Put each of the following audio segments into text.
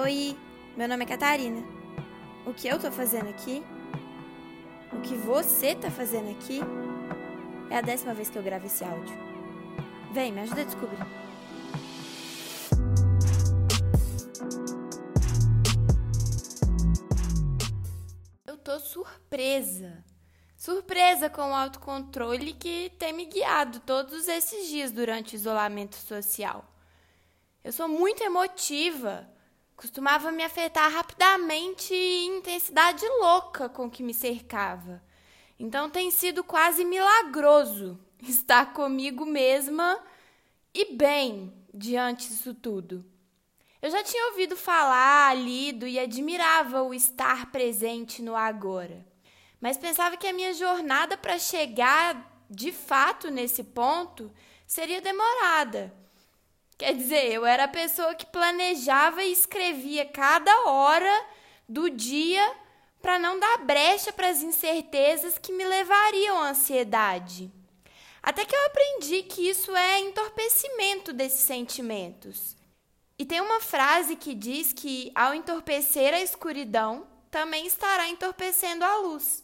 Oi, meu nome é Catarina. O que eu tô fazendo aqui? O que você tá fazendo aqui? É a décima vez que eu gravo esse áudio. Vem, me ajuda a descobrir. Eu tô surpresa. Surpresa com o autocontrole que tem me guiado todos esses dias durante o isolamento social. Eu sou muito emotiva. Costumava me afetar rapidamente e intensidade louca com que me cercava. Então tem sido quase milagroso estar comigo mesma e bem diante disso tudo. Eu já tinha ouvido falar, lido e admirava o estar presente no agora. Mas pensava que a minha jornada para chegar de fato nesse ponto seria demorada. Quer dizer, eu era a pessoa que planejava e escrevia cada hora do dia para não dar brecha para as incertezas que me levariam à ansiedade. Até que eu aprendi que isso é entorpecimento desses sentimentos. E tem uma frase que diz que ao entorpecer a escuridão, também estará entorpecendo a luz.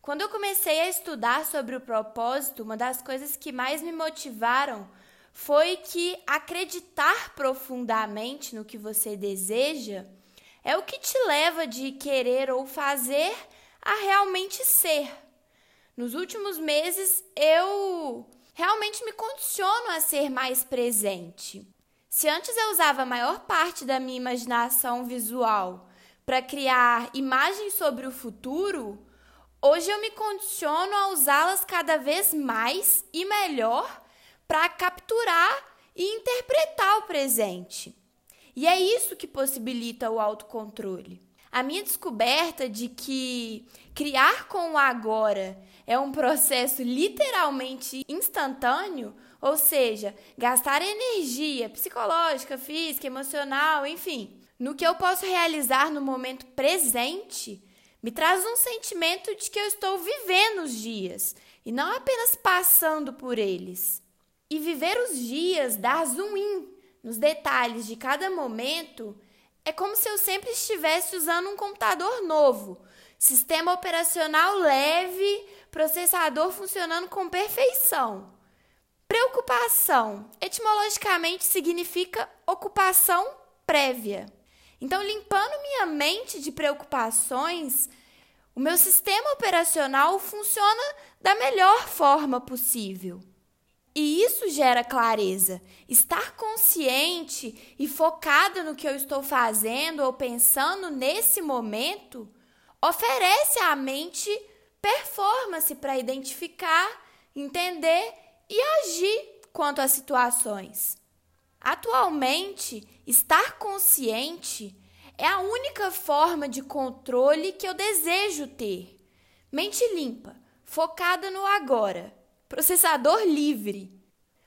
Quando eu comecei a estudar sobre o propósito, uma das coisas que mais me motivaram foi que acreditar profundamente no que você deseja é o que te leva de querer ou fazer a realmente ser. Nos últimos meses eu realmente me condiciono a ser mais presente. Se antes eu usava a maior parte da minha imaginação visual para criar imagens sobre o futuro, hoje eu me condiciono a usá-las cada vez mais e melhor para capturar e interpretar o presente. E é isso que possibilita o autocontrole. A minha descoberta de que criar com o agora é um processo literalmente instantâneo, ou seja, gastar energia psicológica, física, emocional, enfim, no que eu posso realizar no momento presente, me traz um sentimento de que eu estou vivendo os dias e não apenas passando por eles. E viver os dias, dar zoom in nos detalhes de cada momento, é como se eu sempre estivesse usando um computador novo, sistema operacional leve, processador funcionando com perfeição. Preocupação, etimologicamente significa ocupação prévia. Então, limpando minha mente de preocupações, o meu sistema operacional funciona da melhor forma possível. E isso gera clareza. Estar consciente e focada no que eu estou fazendo ou pensando nesse momento oferece à mente performance para identificar, entender e agir quanto às situações. Atualmente, estar consciente é a única forma de controle que eu desejo ter. Mente limpa, focada no agora Processador livre.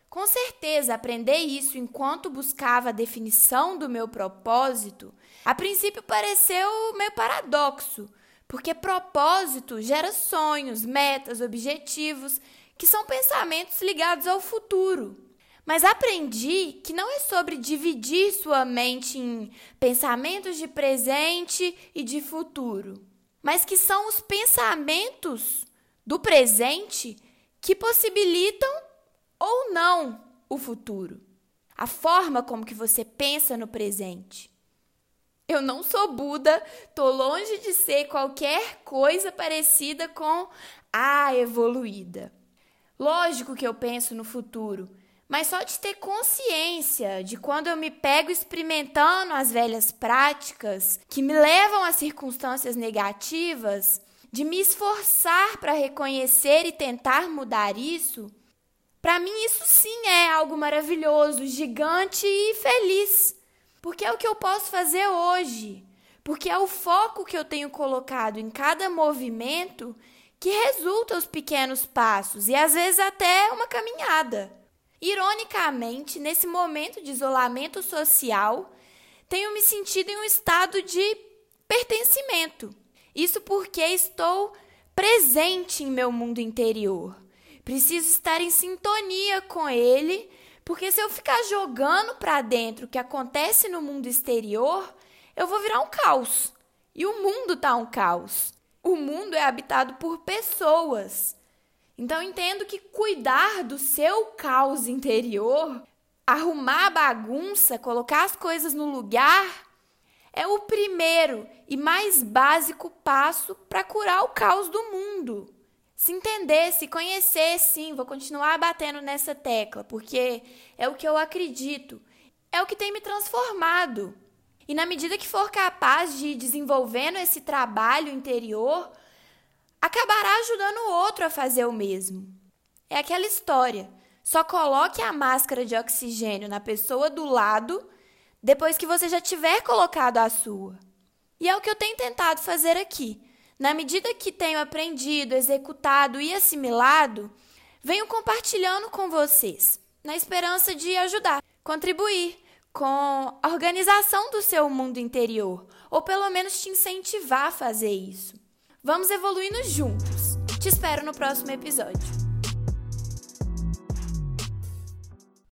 Com certeza, aprender isso enquanto buscava a definição do meu propósito, a princípio pareceu meio paradoxo, porque propósito gera sonhos, metas, objetivos, que são pensamentos ligados ao futuro. Mas aprendi que não é sobre dividir sua mente em pensamentos de presente e de futuro, mas que são os pensamentos do presente que possibilitam ou não o futuro. A forma como que você pensa no presente. Eu não sou Buda, tô longe de ser qualquer coisa parecida com a evoluída. Lógico que eu penso no futuro, mas só de ter consciência de quando eu me pego experimentando as velhas práticas que me levam a circunstâncias negativas, de me esforçar para reconhecer e tentar mudar isso, para mim isso sim é algo maravilhoso, gigante e feliz. Porque é o que eu posso fazer hoje. Porque é o foco que eu tenho colocado em cada movimento que resulta os pequenos passos e às vezes até uma caminhada. Ironicamente, nesse momento de isolamento social, tenho me sentido em um estado de pertencimento. Isso porque estou presente em meu mundo interior. Preciso estar em sintonia com ele Porque se eu ficar jogando para dentro o que acontece no mundo exterior, eu vou virar um caos. E o mundo tá um caos. O mundo é habitado por pessoas. Então entendo que cuidar do seu caos interior, arrumar a bagunça, colocar as coisas no lugar, é o primeiro e mais básico passo para curar o caos do mundo. Se entender, se conhecer, sim, vou continuar batendo nessa tecla, porque é o que eu acredito, é o que tem me transformado. E na medida que for capaz de ir desenvolvendo esse trabalho interior, acabará ajudando o outro a fazer o mesmo. É aquela história. Só coloque a máscara de oxigênio na pessoa do lado depois que você já tiver colocado a sua. E é o que eu tenho tentado fazer aqui. Na medida que tenho aprendido, executado e assimilado, venho compartilhando com vocês, na esperança de ajudar, contribuir com a organização do seu mundo interior, ou pelo menos te incentivar a fazer isso. Vamos evoluindo juntos. Te espero no próximo episódio.